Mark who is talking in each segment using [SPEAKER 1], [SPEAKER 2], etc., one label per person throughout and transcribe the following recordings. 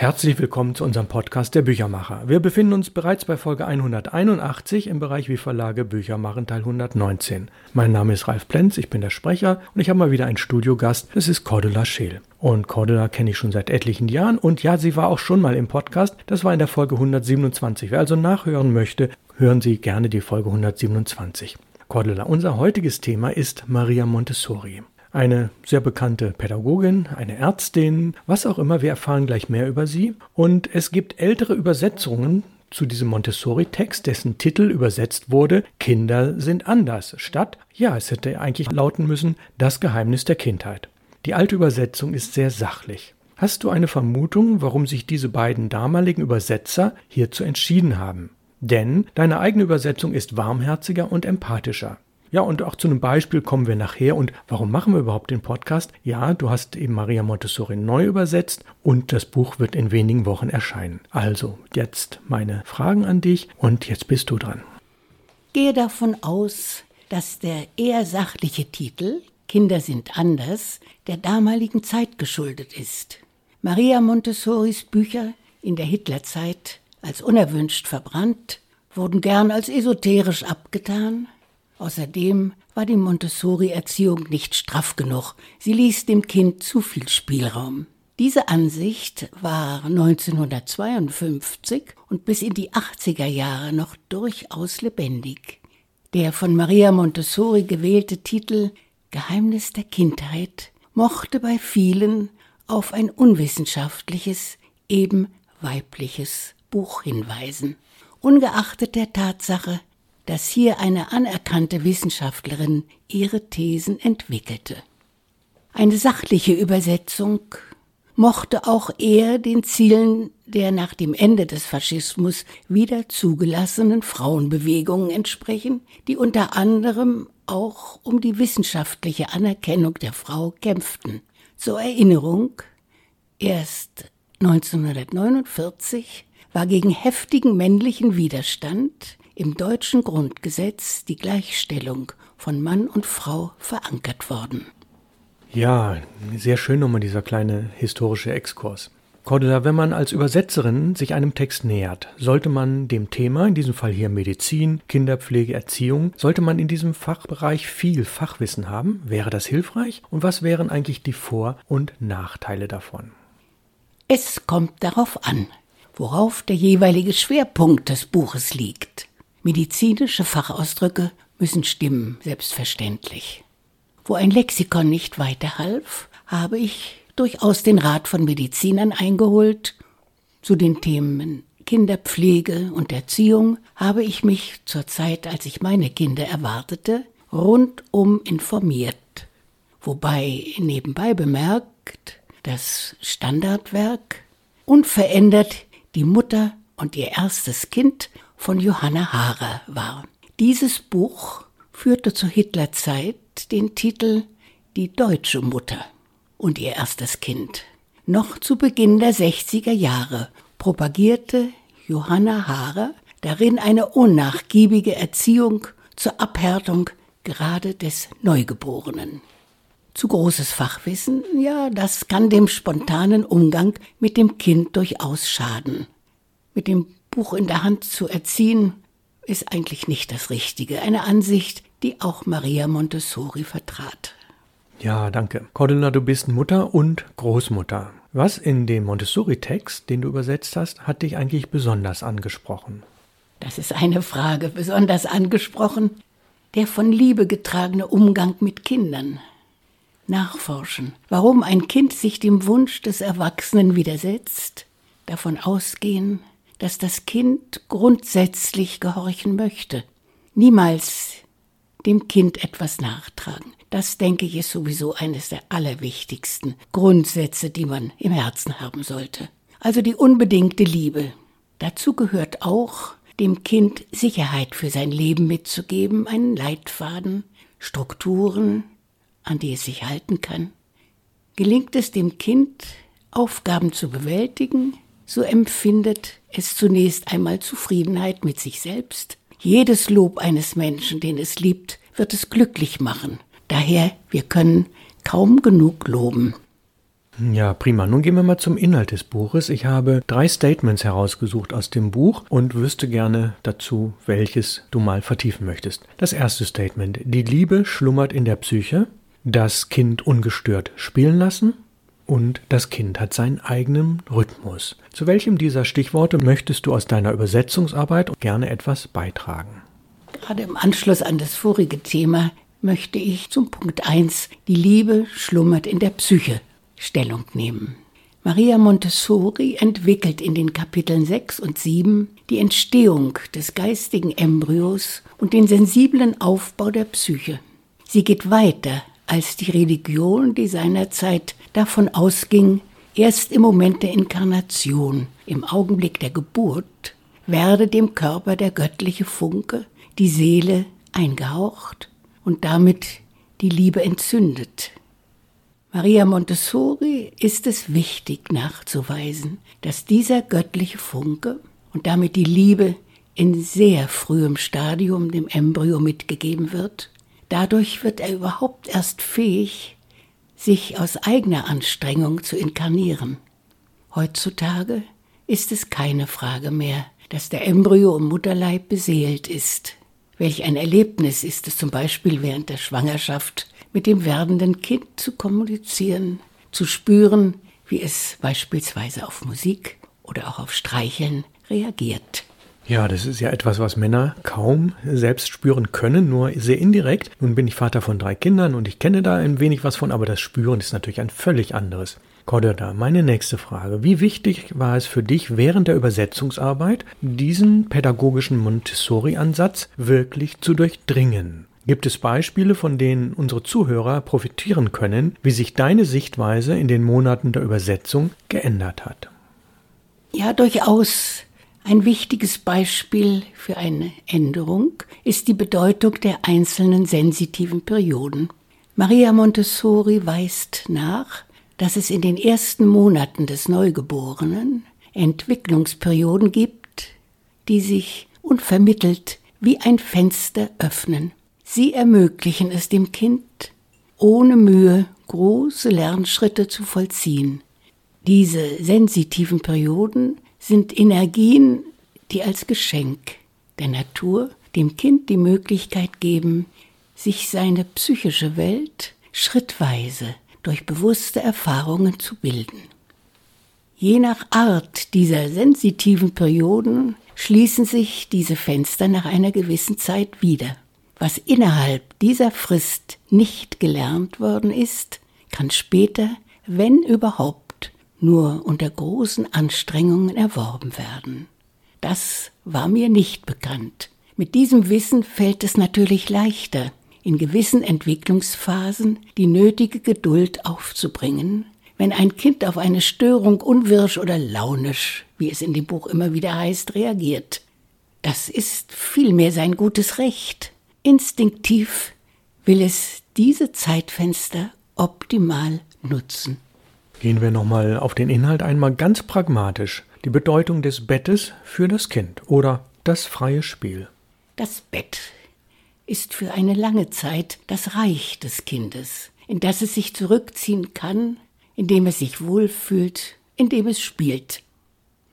[SPEAKER 1] Herzlich willkommen zu unserem Podcast Der Büchermacher. Wir befinden uns bereits bei Folge 181 im Bereich Wie Verlage Bücher machen Teil 119. Mein Name ist Ralf Plenz, ich bin der Sprecher und ich habe mal wieder einen Studiogast. Das ist Cordula Scheel. Und Cordula kenne ich schon seit etlichen Jahren und ja, sie war auch schon mal im Podcast. Das war in der Folge 127. Wer also nachhören möchte, hören Sie gerne die Folge 127. Cordula, unser heutiges Thema ist Maria Montessori eine sehr bekannte Pädagogin, eine Ärztin, was auch immer. Wir erfahren gleich mehr über sie. Und es gibt ältere Übersetzungen zu diesem Montessori-Text, dessen Titel übersetzt wurde Kinder sind anders, statt, ja, es hätte eigentlich lauten müssen, das Geheimnis der Kindheit. Die alte Übersetzung ist sehr sachlich. Hast du eine Vermutung, warum sich diese beiden damaligen Übersetzer hierzu entschieden haben? Denn deine eigene Übersetzung ist warmherziger und empathischer. Ja, und auch zu einem Beispiel kommen wir nachher. Und warum machen wir überhaupt den Podcast? Ja, du hast eben Maria Montessori neu übersetzt und das Buch wird in wenigen Wochen erscheinen. Also, jetzt meine Fragen an dich und jetzt bist du dran.
[SPEAKER 2] Gehe davon aus, dass der eher sachliche Titel Kinder sind anders der damaligen Zeit geschuldet ist. Maria Montessoris Bücher in der Hitlerzeit als unerwünscht verbrannt, wurden gern als esoterisch abgetan, Außerdem war die Montessori-Erziehung nicht straff genug. Sie ließ dem Kind zu viel Spielraum. Diese Ansicht war 1952 und bis in die 80er Jahre noch durchaus lebendig. Der von Maria Montessori gewählte Titel Geheimnis der Kindheit mochte bei vielen auf ein unwissenschaftliches, eben weibliches Buch hinweisen. Ungeachtet der Tatsache, dass hier eine anerkannte Wissenschaftlerin ihre Thesen entwickelte. Eine sachliche Übersetzung mochte auch eher den Zielen der nach dem Ende des Faschismus wieder zugelassenen Frauenbewegungen entsprechen, die unter anderem auch um die wissenschaftliche Anerkennung der Frau kämpften. Zur Erinnerung, erst 1949 war gegen heftigen männlichen Widerstand im deutschen Grundgesetz die Gleichstellung von Mann und Frau verankert worden.
[SPEAKER 1] Ja, sehr schön nochmal dieser kleine historische Exkurs. Cordula, wenn man als Übersetzerin sich einem Text nähert, sollte man dem Thema, in diesem Fall hier Medizin, Kinderpflege, Erziehung, sollte man in diesem Fachbereich viel Fachwissen haben? Wäre das hilfreich? Und was wären eigentlich die Vor- und Nachteile davon?
[SPEAKER 2] Es kommt darauf an, worauf der jeweilige Schwerpunkt des Buches liegt. Medizinische Fachausdrücke müssen stimmen, selbstverständlich. Wo ein Lexikon nicht weiterhalf, habe ich durchaus den Rat von Medizinern eingeholt. Zu den Themen Kinderpflege und Erziehung habe ich mich zur Zeit, als ich meine Kinder erwartete, rundum informiert. Wobei nebenbei bemerkt, das Standardwerk unverändert die Mutter und ihr erstes Kind von Johanna Haarer war. Dieses Buch führte zur Hitlerzeit den Titel Die deutsche Mutter und ihr erstes Kind. Noch zu Beginn der 60er Jahre propagierte Johanna Haarer darin eine unnachgiebige Erziehung zur Abhärtung gerade des Neugeborenen. Zu großes Fachwissen, ja, das kann dem spontanen Umgang mit dem Kind durchaus schaden. Mit dem Buch in der Hand zu erziehen, ist eigentlich nicht das Richtige. Eine Ansicht, die auch Maria Montessori vertrat.
[SPEAKER 1] Ja, danke. Cordula, du bist Mutter und Großmutter. Was in dem Montessori-Text, den du übersetzt hast, hat dich eigentlich besonders angesprochen?
[SPEAKER 2] Das ist eine Frage. Besonders angesprochen der von Liebe getragene Umgang mit Kindern. Nachforschen, warum ein Kind sich dem Wunsch des Erwachsenen widersetzt, davon ausgehen, dass das Kind grundsätzlich gehorchen möchte. Niemals dem Kind etwas nachtragen. Das, denke ich, ist sowieso eines der allerwichtigsten Grundsätze, die man im Herzen haben sollte. Also die unbedingte Liebe. Dazu gehört auch, dem Kind Sicherheit für sein Leben mitzugeben, einen Leitfaden, Strukturen, an die es sich halten kann. Gelingt es dem Kind, Aufgaben zu bewältigen, so empfindet es zunächst einmal Zufriedenheit mit sich selbst. Jedes Lob eines Menschen, den es liebt, wird es glücklich machen. Daher, wir können kaum genug loben.
[SPEAKER 1] Ja, prima. Nun gehen wir mal zum Inhalt des Buches. Ich habe drei Statements herausgesucht aus dem Buch und wüsste gerne dazu, welches du mal vertiefen möchtest. Das erste Statement. Die Liebe schlummert in der Psyche. Das Kind ungestört spielen lassen. Und das Kind hat seinen eigenen Rhythmus. Zu welchem dieser Stichworte möchtest du aus deiner Übersetzungsarbeit gerne etwas beitragen?
[SPEAKER 2] Gerade im Anschluss an das vorige Thema möchte ich zum Punkt 1, die Liebe schlummert in der Psyche, Stellung nehmen. Maria Montessori entwickelt in den Kapiteln 6 und 7 die Entstehung des geistigen Embryos und den sensiblen Aufbau der Psyche. Sie geht weiter als die Religion, die seinerzeit davon ausging, erst im Moment der Inkarnation, im Augenblick der Geburt, werde dem Körper der göttliche Funke, die Seele eingehaucht und damit die Liebe entzündet. Maria Montessori ist es wichtig nachzuweisen, dass dieser göttliche Funke und damit die Liebe in sehr frühem Stadium dem Embryo mitgegeben wird. Dadurch wird er überhaupt erst fähig, sich aus eigener Anstrengung zu inkarnieren. Heutzutage ist es keine Frage mehr, dass der Embryo im Mutterleib beseelt ist. Welch ein Erlebnis ist es zum Beispiel während der Schwangerschaft, mit dem werdenden Kind zu kommunizieren, zu spüren, wie es beispielsweise auf Musik oder auch auf Streicheln reagiert.
[SPEAKER 1] Ja, das ist ja etwas, was Männer kaum selbst spüren können, nur sehr indirekt. Nun bin ich Vater von drei Kindern und ich kenne da ein wenig was von, aber das Spüren ist natürlich ein völlig anderes. Cordoda, meine nächste Frage. Wie wichtig war es für dich während der Übersetzungsarbeit, diesen pädagogischen Montessori-Ansatz wirklich zu durchdringen? Gibt es Beispiele, von denen unsere Zuhörer profitieren können, wie sich deine Sichtweise in den Monaten der Übersetzung geändert hat?
[SPEAKER 2] Ja, durchaus. Ein wichtiges Beispiel für eine Änderung ist die Bedeutung der einzelnen sensitiven Perioden. Maria Montessori weist nach, dass es in den ersten Monaten des Neugeborenen Entwicklungsperioden gibt, die sich unvermittelt wie ein Fenster öffnen. Sie ermöglichen es dem Kind, ohne Mühe große Lernschritte zu vollziehen. Diese sensitiven Perioden sind Energien, die als Geschenk der Natur dem Kind die Möglichkeit geben, sich seine psychische Welt schrittweise durch bewusste Erfahrungen zu bilden. Je nach Art dieser sensitiven Perioden schließen sich diese Fenster nach einer gewissen Zeit wieder. Was innerhalb dieser Frist nicht gelernt worden ist, kann später, wenn überhaupt, nur unter großen Anstrengungen erworben werden. Das war mir nicht bekannt. Mit diesem Wissen fällt es natürlich leichter, in gewissen Entwicklungsphasen die nötige Geduld aufzubringen, wenn ein Kind auf eine Störung unwirsch oder launisch, wie es in dem Buch immer wieder heißt, reagiert. Das ist vielmehr sein gutes Recht. Instinktiv will es diese Zeitfenster optimal nutzen.
[SPEAKER 1] Gehen wir nochmal auf den Inhalt einmal ganz pragmatisch. Die Bedeutung des Bettes für das Kind oder das freie Spiel.
[SPEAKER 2] Das Bett ist für eine lange Zeit das Reich des Kindes, in das es sich zurückziehen kann, in dem es sich wohlfühlt, in dem es spielt.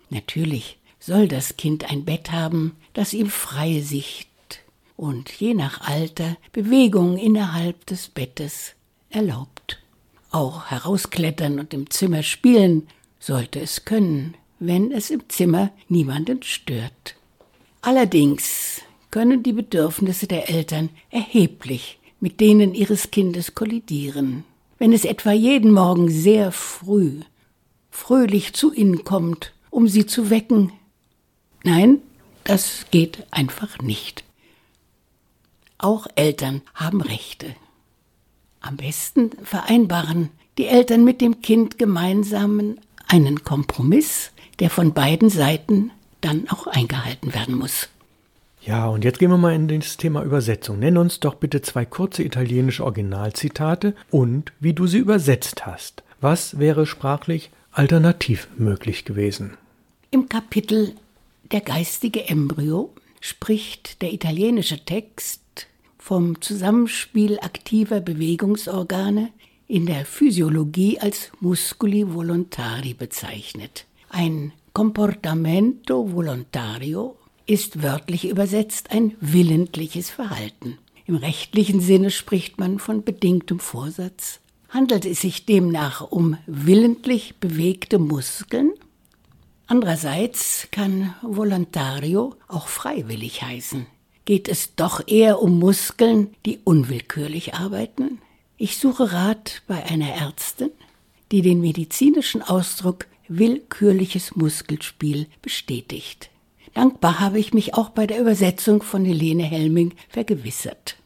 [SPEAKER 2] Natürlich soll das Kind ein Bett haben, das ihm freie Sicht und je nach Alter Bewegung innerhalb des Bettes erlaubt. Auch herausklettern und im Zimmer spielen sollte es können, wenn es im Zimmer niemanden stört. Allerdings können die Bedürfnisse der Eltern erheblich mit denen ihres Kindes kollidieren. Wenn es etwa jeden Morgen sehr früh fröhlich zu ihnen kommt, um sie zu wecken. Nein, das geht einfach nicht. Auch Eltern haben Rechte. Am besten vereinbaren die Eltern mit dem Kind gemeinsam einen Kompromiss, der von beiden Seiten dann auch eingehalten werden muss.
[SPEAKER 1] Ja, und jetzt gehen wir mal in das Thema Übersetzung. Nenn uns doch bitte zwei kurze italienische Originalzitate und wie du sie übersetzt hast. Was wäre sprachlich alternativ möglich gewesen?
[SPEAKER 2] Im Kapitel Der geistige Embryo spricht der italienische Text vom Zusammenspiel aktiver Bewegungsorgane, in der Physiologie als Musculi volontari bezeichnet. Ein Comportamento volontario ist wörtlich übersetzt ein willentliches Verhalten. Im rechtlichen Sinne spricht man von bedingtem Vorsatz. Handelt es sich demnach um willentlich bewegte Muskeln? Andererseits kann volontario auch freiwillig heißen. Geht es doch eher um Muskeln, die unwillkürlich arbeiten? Ich suche Rat bei einer Ärztin, die den medizinischen Ausdruck willkürliches Muskelspiel bestätigt. Dankbar habe ich mich auch bei der Übersetzung von Helene Helming vergewissert.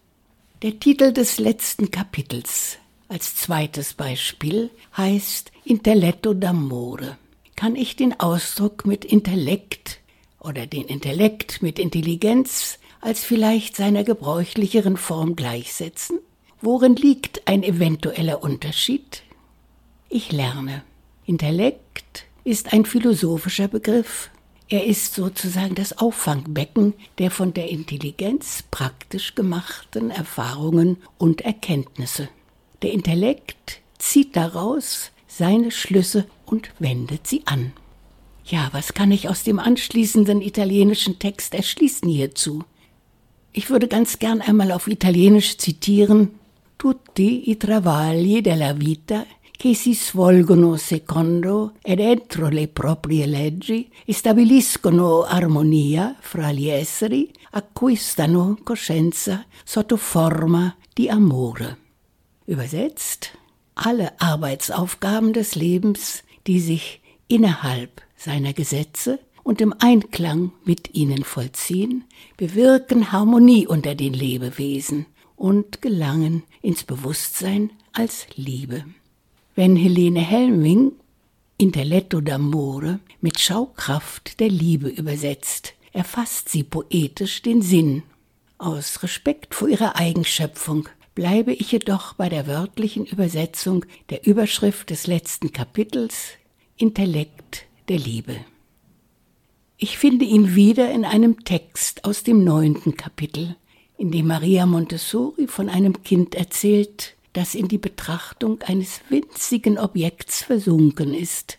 [SPEAKER 2] Der Titel des letzten Kapitels als zweites Beispiel heißt Intelletto d'amore. Kann ich den Ausdruck mit Intellekt oder den Intellekt mit Intelligenz als vielleicht seiner gebräuchlicheren Form gleichsetzen? Worin liegt ein eventueller Unterschied? Ich lerne. Intellekt ist ein philosophischer Begriff, er ist sozusagen das Auffangbecken der von der Intelligenz praktisch gemachten Erfahrungen und Erkenntnisse. Der Intellekt zieht daraus seine Schlüsse und wendet sie an. Ja, was kann ich aus dem anschließenden italienischen Text erschließen hierzu? Ich würde ganz gern einmal auf Italienisch zitieren Tutti i travagli della vita che si svolgono secondo ed entro le proprie leggi e stabiliscono armonia fra gli esseri, acquistano coscienza sotto forma di amore. Übersetzt, alle Arbeitsaufgaben des Lebens, die sich innerhalb seiner Gesetze und im Einklang mit ihnen vollziehen, bewirken Harmonie unter den Lebewesen und gelangen ins Bewusstsein als Liebe. Wenn Helene Helming Intelletto d'amore mit Schaukraft der Liebe übersetzt, erfasst sie poetisch den Sinn. Aus Respekt vor ihrer Eigenschöpfung bleibe ich jedoch bei der wörtlichen Übersetzung der Überschrift des letzten Kapitels Intellekt der Liebe. Ich finde ihn wieder in einem Text aus dem neunten Kapitel, in dem Maria Montessori von einem Kind erzählt, das in die Betrachtung eines winzigen Objekts versunken ist.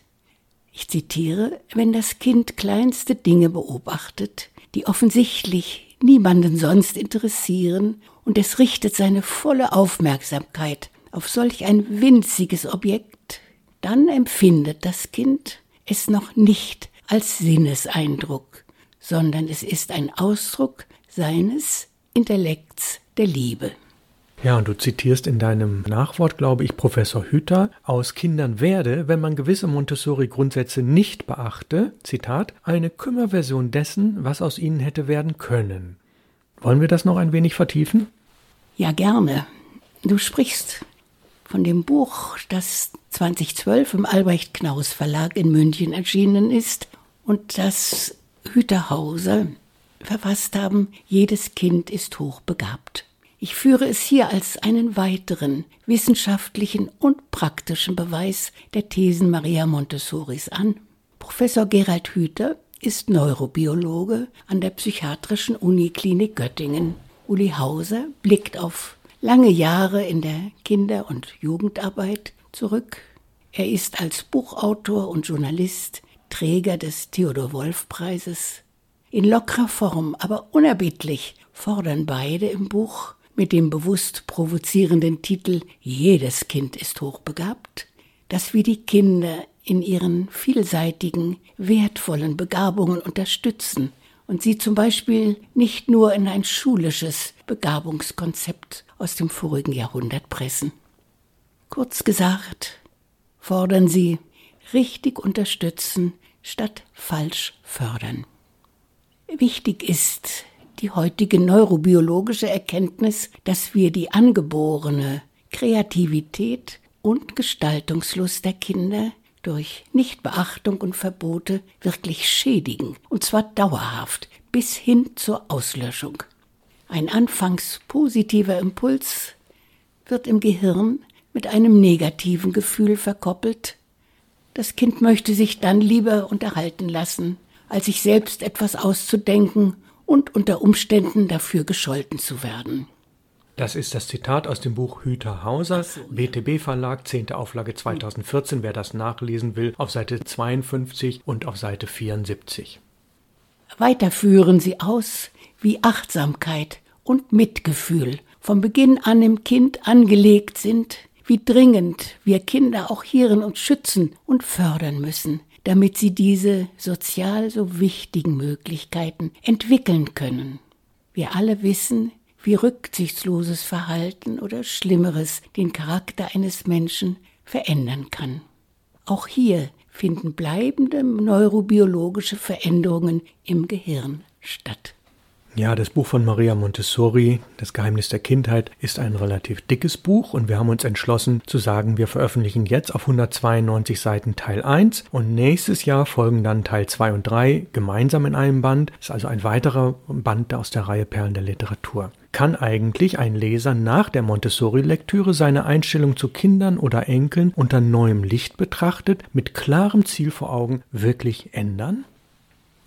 [SPEAKER 2] Ich zitiere, wenn das Kind kleinste Dinge beobachtet, die offensichtlich niemanden sonst interessieren, und es richtet seine volle Aufmerksamkeit auf solch ein winziges Objekt, dann empfindet das Kind es noch nicht als Sinneseindruck, sondern es ist ein Ausdruck seines Intellekts der Liebe.
[SPEAKER 1] Ja, und du zitierst in deinem Nachwort, glaube ich, Professor Hüter, aus Kindern werde, wenn man gewisse Montessori-Grundsätze nicht beachte, Zitat, eine Kümmerversion dessen, was aus ihnen hätte werden können. Wollen wir das noch ein wenig vertiefen?
[SPEAKER 2] Ja, gerne. Du sprichst von dem Buch, das 2012 im Albrecht Knaus Verlag in München erschienen ist und das Hüterhauser verfasst haben, Jedes Kind ist hochbegabt. Ich führe es hier als einen weiteren wissenschaftlichen und praktischen Beweis der Thesen Maria Montessoris an. Professor Gerald Hüther ist Neurobiologe an der Psychiatrischen Uniklinik Göttingen. Uli Hauser blickt auf lange Jahre in der Kinder- und Jugendarbeit zurück. Er ist als Buchautor und Journalist Träger des Theodor Wolf Preises. In lockerer Form, aber unerbittlich fordern beide im Buch mit dem bewusst provozierenden Titel Jedes Kind ist hochbegabt, dass wir die Kinder in ihren vielseitigen, wertvollen Begabungen unterstützen und sie zum Beispiel nicht nur in ein schulisches Begabungskonzept aus dem vorigen Jahrhundert pressen. Kurz gesagt, fordern sie richtig unterstützen statt falsch fördern. Wichtig ist, die heutige neurobiologische Erkenntnis, dass wir die angeborene Kreativität und Gestaltungslust der Kinder durch Nichtbeachtung und Verbote wirklich schädigen, und zwar dauerhaft bis hin zur Auslöschung. Ein anfangs positiver Impuls wird im Gehirn mit einem negativen Gefühl verkoppelt. Das Kind möchte sich dann lieber unterhalten lassen, als sich selbst etwas auszudenken und unter Umständen dafür gescholten zu werden.
[SPEAKER 1] Das ist das Zitat aus dem Buch Hüter Hauser, so, BTB Verlag, 10. Auflage 2014. Wer das nachlesen will, auf Seite 52 und auf Seite 74.
[SPEAKER 2] Weiter führen sie aus, wie Achtsamkeit und Mitgefühl vom Beginn an im Kind angelegt sind, wie dringend wir Kinder auch hierin uns schützen und fördern müssen, damit sie diese sozial so wichtigen Möglichkeiten entwickeln können. Wir alle wissen, wie rücksichtsloses Verhalten oder Schlimmeres den Charakter eines Menschen verändern kann. Auch hier finden bleibende neurobiologische Veränderungen im Gehirn statt.
[SPEAKER 1] Ja, das Buch von Maria Montessori, Das Geheimnis der Kindheit, ist ein relativ dickes Buch und wir haben uns entschlossen zu sagen, wir veröffentlichen jetzt auf 192 Seiten Teil 1 und nächstes Jahr folgen dann Teil 2 und 3 gemeinsam in einem Band. Das ist also ein weiterer Band aus der Reihe Perlen der Literatur. Kann eigentlich ein Leser nach der Montessori-Lektüre seine Einstellung zu Kindern oder Enkeln unter neuem Licht betrachtet, mit klarem Ziel vor Augen, wirklich ändern?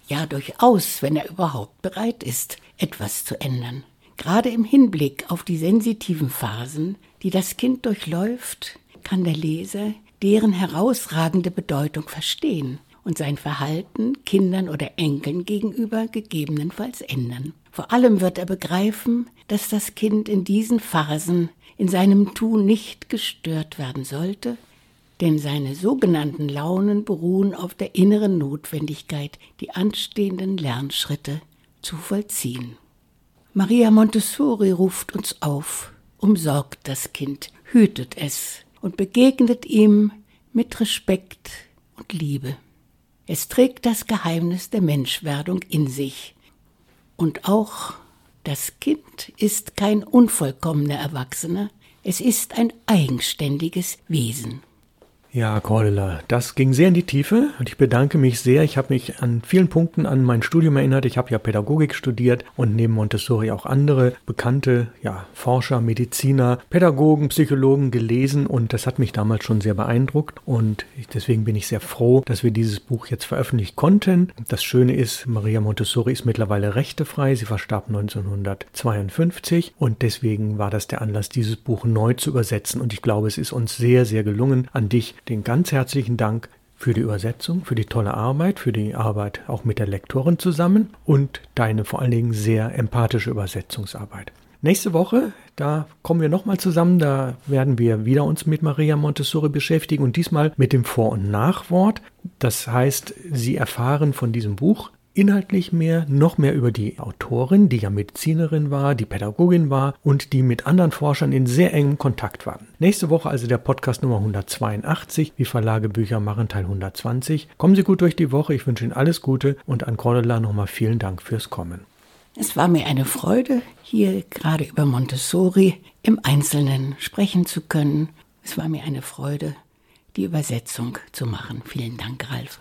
[SPEAKER 2] Ja, durchaus, wenn er überhaupt bereit ist, etwas zu ändern. Gerade im Hinblick auf die sensitiven Phasen, die das Kind durchläuft, kann der Leser deren herausragende Bedeutung verstehen und sein Verhalten Kindern oder Enkeln gegenüber gegebenenfalls ändern. Vor allem wird er begreifen, dass das Kind in diesen Phasen in seinem Tun nicht gestört werden sollte, denn seine sogenannten Launen beruhen auf der inneren Notwendigkeit, die anstehenden Lernschritte zu vollziehen. Maria Montessori ruft uns auf, umsorgt das Kind, hütet es und begegnet ihm mit Respekt und Liebe. Es trägt das Geheimnis der Menschwerdung in sich. Und auch das Kind ist kein unvollkommener Erwachsener, es ist ein eigenständiges Wesen.
[SPEAKER 1] Ja, Cordula, das ging sehr in die Tiefe und ich bedanke mich sehr. Ich habe mich an vielen Punkten an mein Studium erinnert. Ich habe ja Pädagogik studiert und neben Montessori auch andere bekannte ja, Forscher, Mediziner, Pädagogen, Psychologen gelesen und das hat mich damals schon sehr beeindruckt und deswegen bin ich sehr froh, dass wir dieses Buch jetzt veröffentlichen konnten. Das Schöne ist, Maria Montessori ist mittlerweile rechtefrei. Sie verstarb 1952 und deswegen war das der Anlass, dieses Buch neu zu übersetzen und ich glaube, es ist uns sehr, sehr gelungen, an dich den ganz herzlichen Dank für die Übersetzung, für die tolle Arbeit, für die Arbeit auch mit der Lektorin zusammen und deine vor allen Dingen sehr empathische Übersetzungsarbeit. Nächste Woche, da kommen wir nochmal zusammen, da werden wir wieder uns mit Maria Montessori beschäftigen und diesmal mit dem Vor- und Nachwort. Das heißt, Sie erfahren von diesem Buch inhaltlich mehr, noch mehr über die Autorin, die ja Medizinerin war, die Pädagogin war und die mit anderen Forschern in sehr engem Kontakt war. Nächste Woche also der Podcast Nummer 182, wie Verlage Bücher machen, Teil 120. Kommen Sie gut durch die Woche, ich wünsche Ihnen alles Gute und an Cordula nochmal vielen Dank fürs Kommen.
[SPEAKER 2] Es war mir eine Freude, hier gerade über Montessori im Einzelnen sprechen zu können. Es war mir eine Freude, die Übersetzung zu machen. Vielen Dank, Ralf.